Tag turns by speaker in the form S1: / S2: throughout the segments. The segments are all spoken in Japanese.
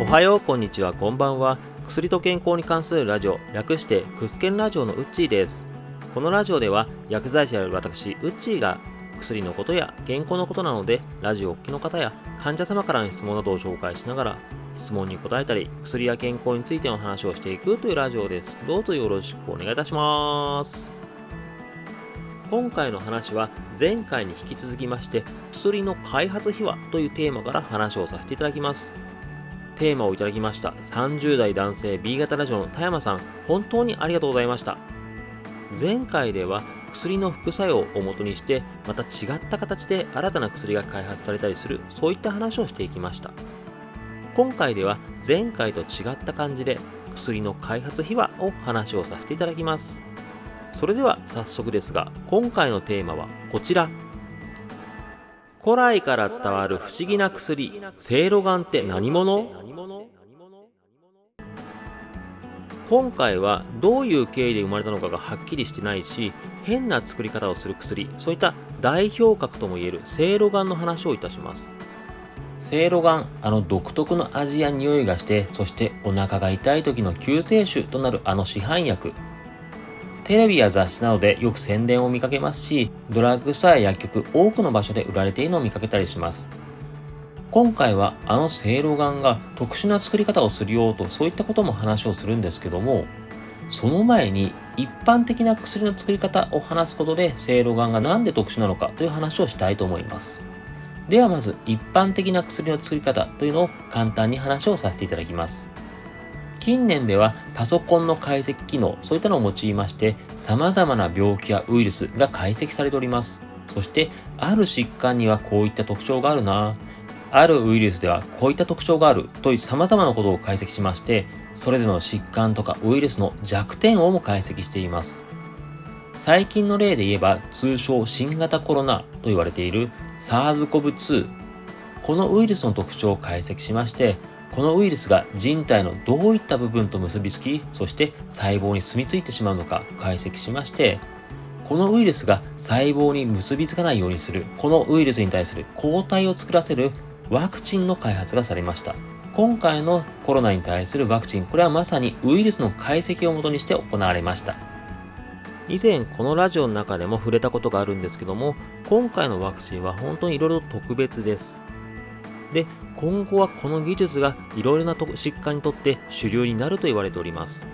S1: おはようこんにちはこんばんは。薬と健康に関するラジオ略してクスケンラジオのウッチーです。このラジオでは薬剤師である私ウッチーが薬のことや健康のことなのでラジオをお聞きの方や患者様からの質問などを紹介しながら質問に答えたり薬や健康についての話をしていくというラジオです。どうぞよろしくお願いいたします。今回の話は前回に引き続きまして薬の開発秘話というテーマから話をさせていただきます。テーマをいただきました。30代男性 B 型ラジオの田山さん本当にありがとうございました。前回では薬の副作用をもとにしてまた違った形で新たな薬が開発されたりするそういった話をしていきました。今回では前回と違った感じで薬の開発秘話を話をさせていただきます。それでは早速ですが今回のテーマはこちら。古来から伝わる不思議な薬せいろがんって何者？今回はどういう経緯で生まれたのかがはっきりしてないし変な作り方をする薬そういった代表格ともいえるせいろがんの話をいたします。せいろがんあの独特の味や匂いがしてそしてお腹が痛い時の救世主となるあの市販薬。テレビや雑誌などでよく宣伝を見かけますし、ドラッグストアや薬局、多くの場所で売られているのを見かけたりします。今回はあのせいろがんが特殊な作り方をするよとそういったことも話をするんですけども、その前に一般的な薬の作り方を話すことでせいろがんが何で特殊なのかという話をしたいと思います。ではまず一般的な薬の作り方というのを簡単に話をさせていただきます。近年ではパソコンの解析機能、そういったのを用いまして、様々な病気やウイルスが解析されております。そして、ある疾患にはこういった特徴があるな、あるウイルスではこういった特徴があるという様々なことを解析しまして、それぞれの疾患とかウイルスの弱点をも解析しています。最近の例で言えば、通称新型コロナと言われている SARS-CoV-2。このウイルスの特徴を解析しまして、このウイルスが人体のどういった部分と結びつき、そして細胞に住み着いてしまうのか解析しまして、このウイルスが細胞に結びつかないようにする、このウイルスに対する抗体を作らせるワクチンの開発がされました。今回のコロナに対するワクチン、これはまさにウイルスの解析をもとにして行われました。以前このラジオの中でも触れたことがあるんですけども、今回のワクチンは本当にいろいろ特別です。で、今後はこの技術がいろいろな疾患にとって主流になると言われております。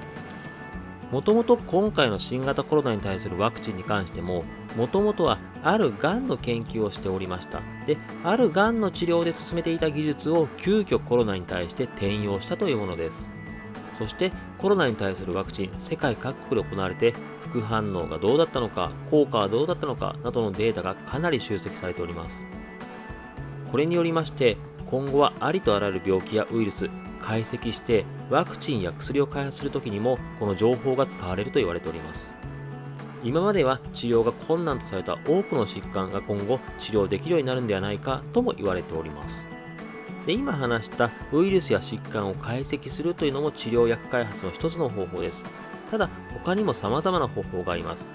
S1: もともと今回の新型コロナに対するワクチンに関しても、もともとはあるがんの研究をしておりました。で、あるがんの治療で進めていた技術を急遽コロナに対して転用したというものです。そしてコロナに対するワクチン、世界各国で行われて副反応がどうだったのか、効果はどうだったのかなどのデータがかなり集積されております。これによりまして今後はありとあらゆる病気やウイルス解析してワクチンや薬を開発するときにもこの情報が使われると言われております。今までは治療が困難とされた多くの疾患が今後治療できるようになるんではないかとも言われております。で今話したウイルスや疾患を解析するというのも治療薬開発の一つの方法です。ただ他にも様々な方法があります。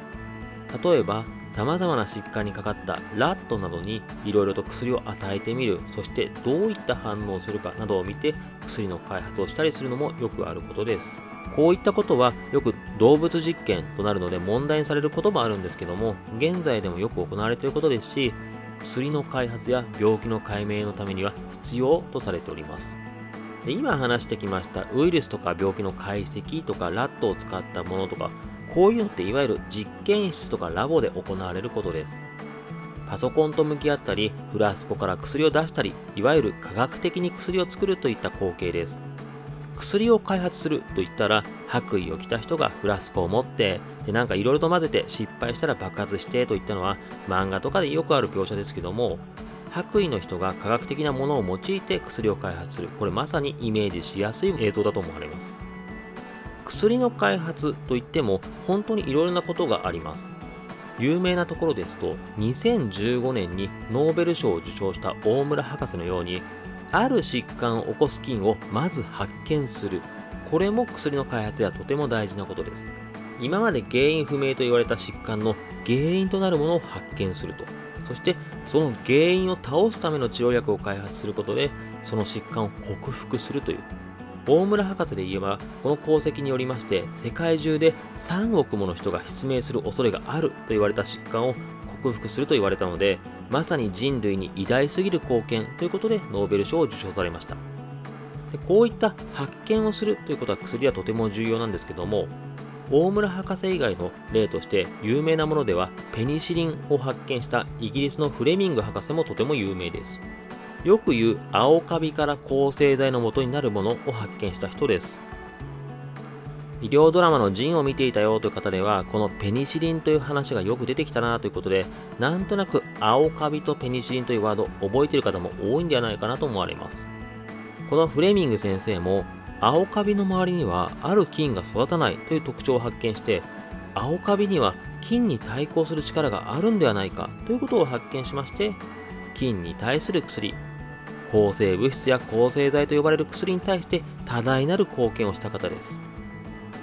S1: 例えば様々な疾患にかかったラットなどにいろいろと薬を与えてみる。そしてどういった反応をするかなどを見て薬の開発をしたりするのもよくあることです。こういったことはよく動物実験となるので問題にされることもあるんですけども現在でもよく行われていることですし薬の開発や病気の解明のためには必要とされております。今話してきましたウイルスとか病気の解析とかラットを使ったものとかこういうのっていわゆる実験室とかラボで行われることです。パソコンと向き合ったり、フラスコから薬を出したり、いわゆる科学的に薬を作るといった光景です。薬を開発するといったら、白衣を着た人がフラスコを持って、で、なんかいろいろと混ぜて失敗したら爆発してといったのは、漫画とかでよくある描写ですけども、白衣の人が科学的なものを用いて薬を開発する。これまさにイメージしやすい映像だと思われます。薬の開発といっても本当にいろいろなことがあります。有名なところですと2015年にノーベル賞を受賞した大村博士のようにある疾患を起こす菌をまず発見する。これも薬の開発やとても大事なことです。今まで原因不明と言われた疾患の原因となるものを発見すると。そしてその原因を倒すための治療薬を開発することでその疾患を克服するという。大村博士で言えばこの功績によりまして世界中で3億もの人が失明する恐れがあると言われた疾患を克服すると言われたのでまさに人類に偉大すぎる貢献ということでノーベル賞を受賞されました。でこういった発見をするということは薬はとても重要なんですけども大村博士以外の例として有名なものではペニシリンを発見したイギリスのフレミング博士もとても有名です。よく言う青カビから抗生剤の元になるものを発見した人です。医療ドラマのジンを見ていたよという方ではこのペニシリンという話がよく出てきたなということでなんとなく青カビとペニシリンというワード覚えている方も多いんではないかなと思われます。このフレミング先生も青カビの周りにはある菌が育たないという特徴を発見して青カビには菌に対抗する力があるんではないかということを発見しまして菌に対する薬抗生物質や抗生剤と呼ばれる薬に対して多大なる貢献をした方です。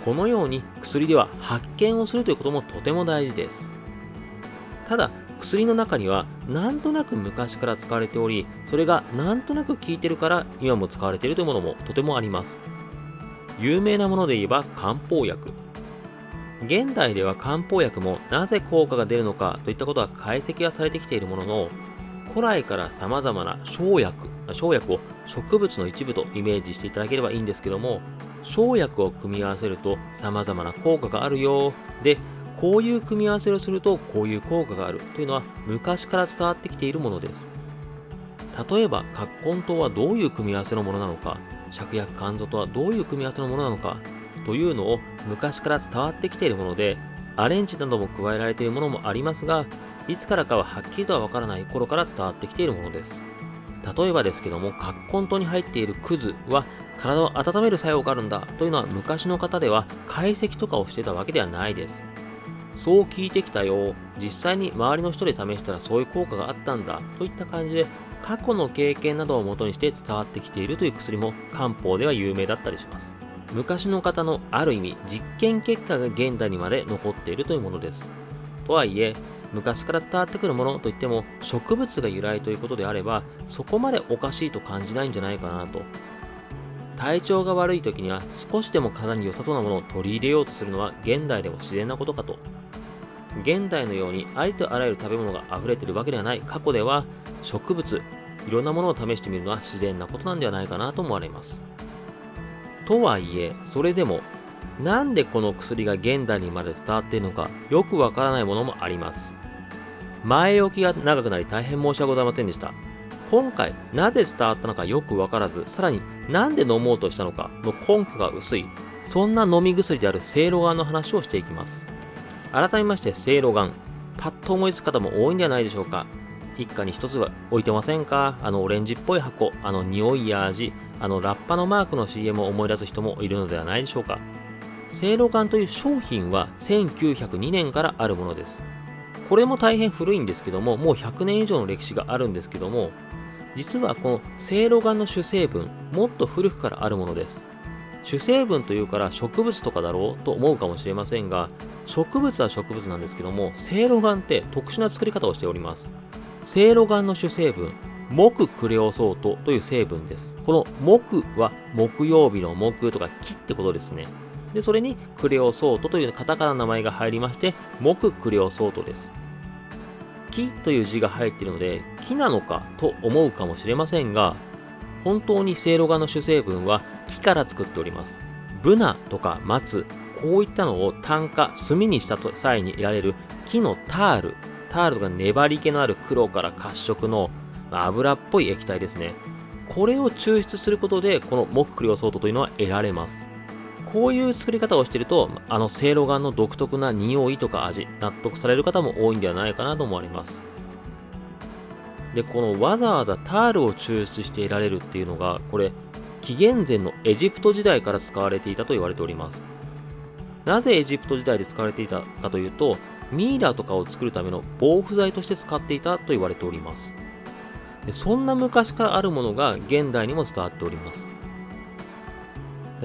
S1: このように薬では発見をするということもとても大事です。ただ薬の中にはなんとなく昔から使われておりそれがなんとなく効いてるから今も使われているというものもとてもあります。有名なもので言えば漢方薬。現代では漢方薬もなぜ効果が出るのかといったことは解析はされてきているものの古来から様々な生薬生薬を植物の一部とイメージしていただければいいんですけども生薬を組み合わせると様々な効果があるよ。でこういう組み合わせをするとこういう効果がある。というのは昔から伝わってきているものです。例えば葛根湯はどういう組み合わせのものなのか芍薬甘草とはどういう組み合わせのものなのかというのを昔から伝わってきているものでアレンジなども加えられているものもありますがいつからかははっきりとはわからない頃から伝わってきているものです。例えばですけども葛根湯に入っているクズは体を温める作用があるんだというのは昔の方では解析とかをしてたわけではないです。そう聞いてきたよ。実際に周りの人で試したらそういう効果があったんだといった感じで過去の経験などをもとにして伝わってきているという薬も漢方では有名だったりします。昔の方のある意味実験結果が現代にまで残っているというものです。とはいえ昔から伝わってくるものといっても植物が由来ということであればそこまでおかしいと感じないんじゃないかなと。体調が悪い時には少しでも体に良さそうなものを取り入れようとするのは現代でも自然なことかと。現代のようにありとあらゆる食べ物が溢れてるわけではない。過去では植物いろんなものを試してみるのは自然なことなんではないかなと思われます。とはいえそれでもなんでこの薬が現代にまで伝わっているのかよくわからないものもあります。前置きが長くなり大変申し訳ございませんでした。今回なぜ伝わったのかよくわからずさらになんで飲もうとしたのかの根拠が薄いそんな飲み薬であるセイロガンの話をしていきます。改めましてせいろがんパッと思いつく方も多いんじゃないでしょうか。一家に一つは置いてませんか？あのオレンジっぽい箱あの匂いや味あのラッパのマークの CM を思い出す人もいるのではないでしょうか。せいろがんという商品は1902年からあるものです。これも大変古いんですけどももう100年以上の歴史があるんですけども実はこのせいろがんの主成分もっと古くからあるものです。主成分というから植物とかだろうと思うかもしれませんが植物は植物なんですけどもせいろがんって特殊な作り方をしております。せいろがんの主成分木クレオソートという成分です。この木は木曜日の木とか木ってことですね。でそれにクレオソートというカタカナの名前が入りまして木クレオソートです木という字が入っているので木なのかと思うかもしれませんが本当にせいろがの主成分は木から作っておりますブナとか松こういったのを炭化、炭にした際に得られる木のタール。タールが粘り気のある黒から褐色の油っぽい液体ですね。これを抽出することで、この木クリオソートというのは得られます。こういう作り方をしていると、あのせいろがんの独特な匂いとか味、納得される方も多いんではないかなと思われます。で、このわざわざタールを抽出して得られるっていうのが、これ、紀元前のエジプト時代から使われていたと言われております。なぜエジプト時代で使われていたかというと、ミイラとかを作るための防腐剤として使っていたと言われております。そんな昔からあるものが現代にも伝わっております。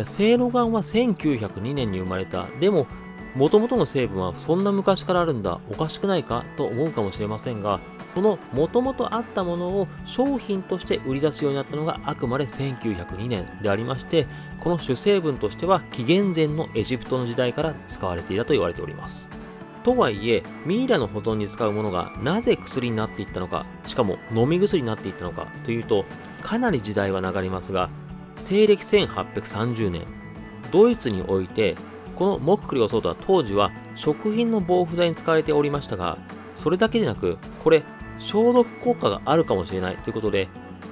S1: せいろがんは1902年に生まれた。でも、もともとの成分はそんな昔からあるんだ、おかしくないか？と思うかもしれませんが、この元々あったものを商品として売り出すようになったのがあくまで1902年でありましてこの主成分としては紀元前のエジプトの時代から使われていたと言われております。とはいえミイラの保存に使うものがなぜ薬になっていったのかしかも飲み薬になっていったのかというとかなり時代は流れますが西暦1830年ドイツにおいてこの木栗をそうとは当時は食品の防腐剤に使われておりましたがそれだけでなくこれ消毒効果があるかもしれないということで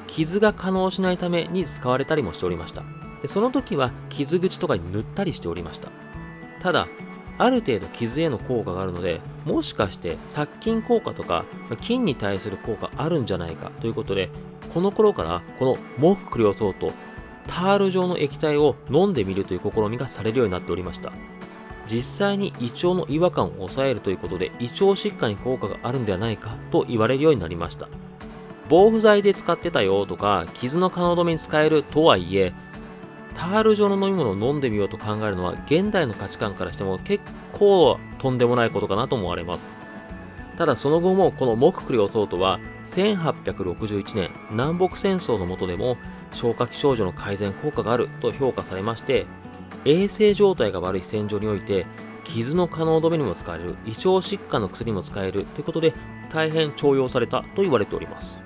S1: 傷が可能しないために使われたりもしておりました。でその時は傷口とかに塗ったりしておりました。ただある程度傷への効果があるのでもしかして殺菌効果とか菌に対する効果あるんじゃないかということでこの頃からこの木クリオソートタール状の液体を飲んでみるという試みがされるようになっておりました。実際に胃腸の違和感を抑えるということで胃腸疾患に効果があるんではないかと言われるようになりました。防腐剤で使ってたよとか傷の可能止めに使えるとはいえタール状の飲み物を飲んでみようと考えるのは現代の価値観からしても結構とんでもないことかなと思われます。ただその後もこの木栗をソートは1861年南北戦争の下でも消化器症状の改善効果があると評価されまして衛生状態が悪い戦場において傷の可能止めにも使える胃腸疾患の薬にも使えるということで大変重用されたと言われております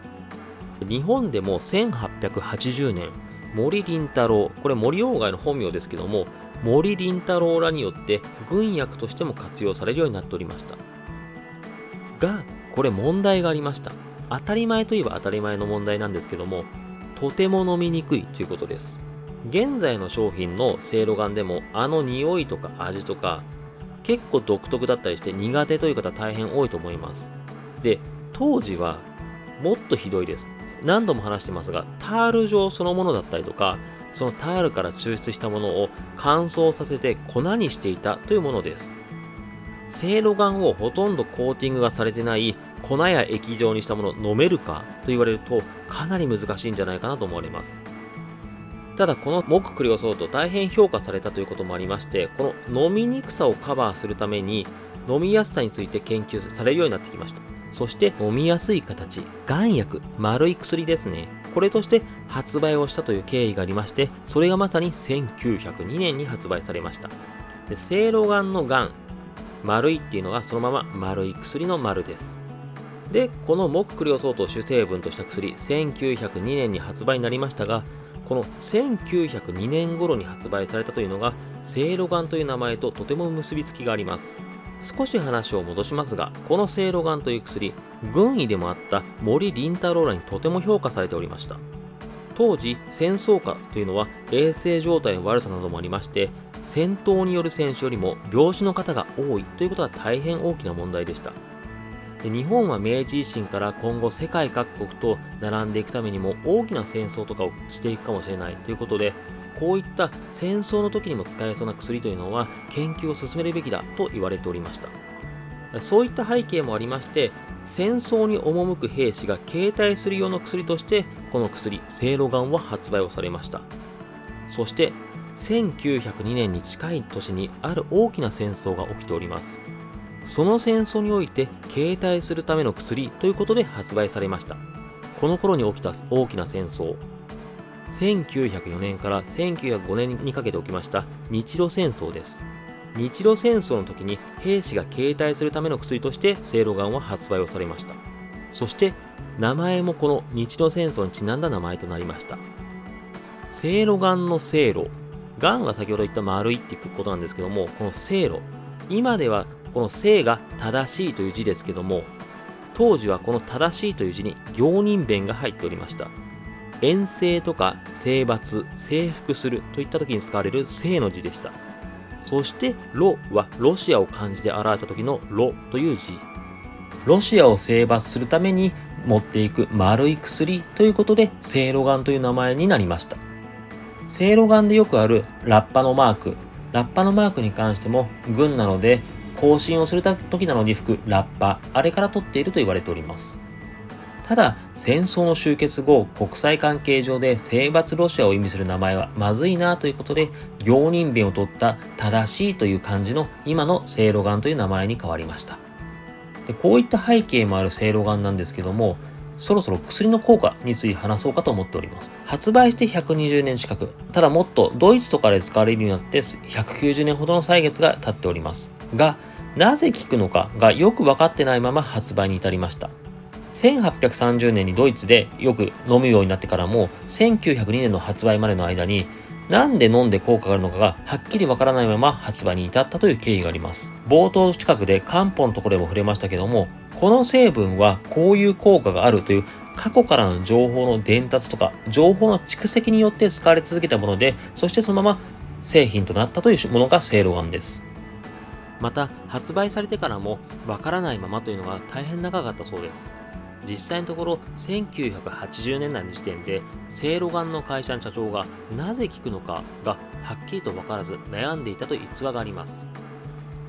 S1: 日本でも1880年森林太郎これ森鴎外の本名ですけども森林太郎らによって軍薬としても活用されるようになっておりましたが、これ問題がありました。当たり前といえば当たり前の問題なんですけども、とても飲みにくいということです。現在の商品のせいろがんでも、あの匂いとか味とか、結構独特だったりして苦手という方大変多いと思います。で、当時はもっとひどいです。何度も話してますが、タール状そのものだったりとか、そのタールから抽出したものを乾燥させて粉にしていたというものです。せいろがんをほとんどコーティングがされてない粉や液状にしたものを飲めるかと言われるとかなり難しいんじゃないかなと思われます。ただこの木クリオソート大変評価されたということもありましてこの飲みにくさをカバーするために飲みやすさについて研究されるようになってきましたそして飲みやすい形丸薬丸い薬ですねこれとして発売をしたという経緯がありましてそれがまさに1902年に発売されましたで、せいろがんのがん丸いっていうのはそのまま丸い薬の丸です。で、この木クリオソートを主成分とした薬、1902年に発売になりましたが、この1902年頃に発売されたというのが、セイロガンという名前ととても結びつきがあります。少し話を戻しますが、このセイロガンという薬、軍医でもあった森林太郎らにとても評価されておりました。当時、戦争下というのは衛生状態の悪さなどもありまして、戦闘による戦死よりも病死の方が多いということは大変大きな問題でした。日本は明治維新から今後世界各国と並んでいくためにも大きな戦争とかをしていくかもしれないということで、こういった戦争の時にも使えそうな薬というのは研究を進めるべきだと言われておりました。そういった背景もありまして、戦争に赴く兵士が携帯する用の薬として、この薬、セイロガンは発売をされました。そして、1902年に近い年にある大きな戦争が起きておりますその戦争において携帯するための薬ということで発売されました。この頃に起きた大きな戦争。1904年から1905年にかけて起きました日露戦争です。日露戦争の時に兵士が携帯するための薬としてセイロガンは発売をされました。そして名前もこの日露戦争にちなんだ名前となりました。セイロガンのセイロがんは先ほど言った丸いってことなんですけども、この正路。今ではこの正が正しいという字ですけども、当時はこの正しいという字に行人弁が入っておりました。遠征とか征伐、征服するといった時に使われる正の字でした。そして、ロはロシアを漢字で表した時のロという字。ロシアを征伐するために持っていく丸い薬ということで、セイロガンという名前になりました。せいろがんでよくあるラッパのマーク。ラッパのマークに関しても、軍なので、更新をする時なのに吹くラッパ、あれから取っていると言われております。ただ、戦争の終結後、国際関係上で征伐ロシアを意味する名前はまずいなということで、行人弁を取った正しいという漢字の今のセイロガンという名前に変わりました。でこういった背景もあるセいろがんなんですけどもそろそろ薬の効果について話そうかと思っております。発売して120年近く、ただもっとドイツとかで使われるようになって190年ほどの歳月が経っております。が、なぜ効くのかがよく分かってないまま発売に至りました。1830年にドイツでよく飲むようになってからも、1902年の発売までの間に、なんで飲んで効果があるのかがはっきりわからないまま発売に至ったという経緯があります。冒頭近くで漢方のところでも触れましたけども、この成分はこういう効果があるという過去からの情報の伝達とか、情報の蓄積によって使われ続けたもので、そしてそのまま製品となったというものがセイロガンです。また、発売されてからもわからないままというのが大変長かったそうです。実際のところ1980年代の時点でせいろがんの会社の社長がなぜ聞くのかがはっきりと分からず悩んでいたという逸話があります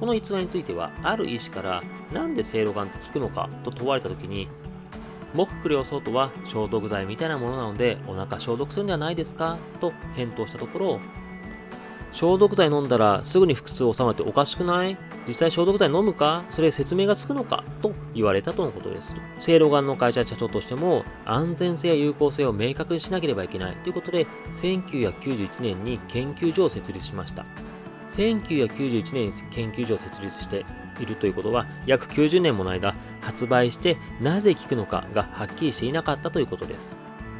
S1: この逸話についてはある医師からなんでせいろがって聞くのかと問われた時に木クレオソートは消毒剤みたいなものなのでお腹消毒するんではないですかと返答したところ消毒剤飲んだらすぐに腹痛収まっておかしくない？実際消毒剤飲むか？それ説明がつくのかと言われたとのことです。せいろがの会社社長としても安全性や有効性を明確にしなければいけないということで1991年に研究所を設立しました。1991年に研究所を設立しているということは約90年もの間発売してなぜ効くのかがはっきりしていなかったということです。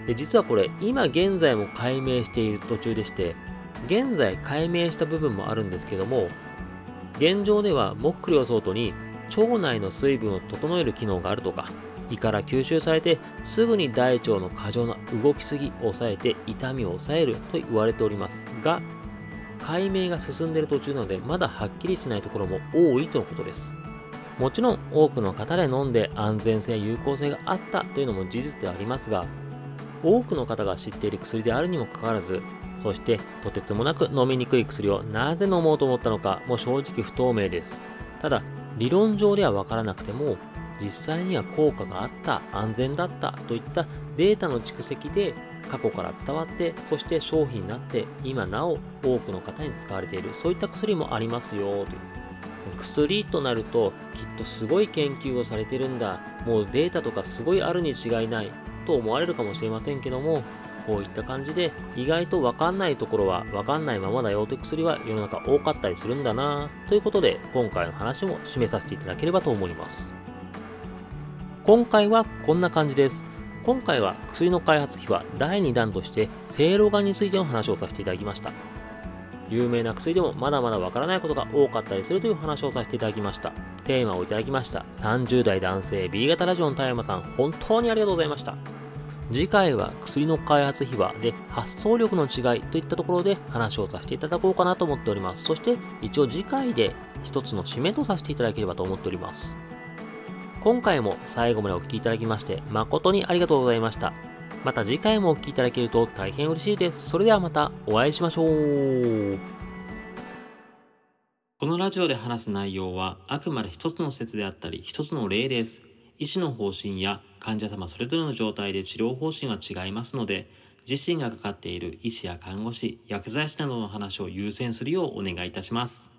S1: で実はこれ今現在も解明している途中でして現在解明した部分もあるんですけども現状では木クリオソートに腸内の水分を整える機能があるとか胃から吸収されてすぐに大腸の過剰な動きすぎを抑えて痛みを抑えると言われておりますが解明が進んでいる途中なのでまだはっきりしないところも多いとのことです。もちろん多くの方で飲んで安全性や有効性があったというのも事実ではありますが多くの方が知っている薬であるにもかかわらずそしてとてつもなく飲みにくい薬をなぜ飲もうと思ったのかも正直不透明です。ただ理論上ではわからなくても実際には効果があった安全だったといったデータの蓄積で過去から伝わってそして商品になって今なお多くの方に使われているそういった薬もありますよという。薬となるときっとすごい研究をされてるんだもうデータとかすごいあるに違いないと思われるかもしれませんけどもこういった感じで意外とわかんないところはわかんないままだよという薬は世の中多かったりするんだなということで今回の話も締めさせていただければと思います。今回はこんな感じです。今回は薬の開発費は第2弾としてせいろがんについての話をさせていただきました有名な薬でもまだまだわからないことが多かったりするという話をさせていただきましたテーマをいただきました30代男性 B 型ラジオの田山さん本当にありがとうございました次回は薬の開発秘話で発想力の違いといったところで話をさせていただこうかなと思っております。そして一応次回で一つの締めとさせていただければと思っております。今回も最後までお聴きいただきまして誠にありがとうございました。また次回もお聴きいただけると大変嬉しいです。それではまたお会いしましょう。このラジオで話す内容はあくまで一つの説であったり一つの例です。医師の方針や患者様それぞれの状態で治療方針は違いますので、自身がかかっている医師や看護師、薬剤師などの話を優先するようお願いいたします。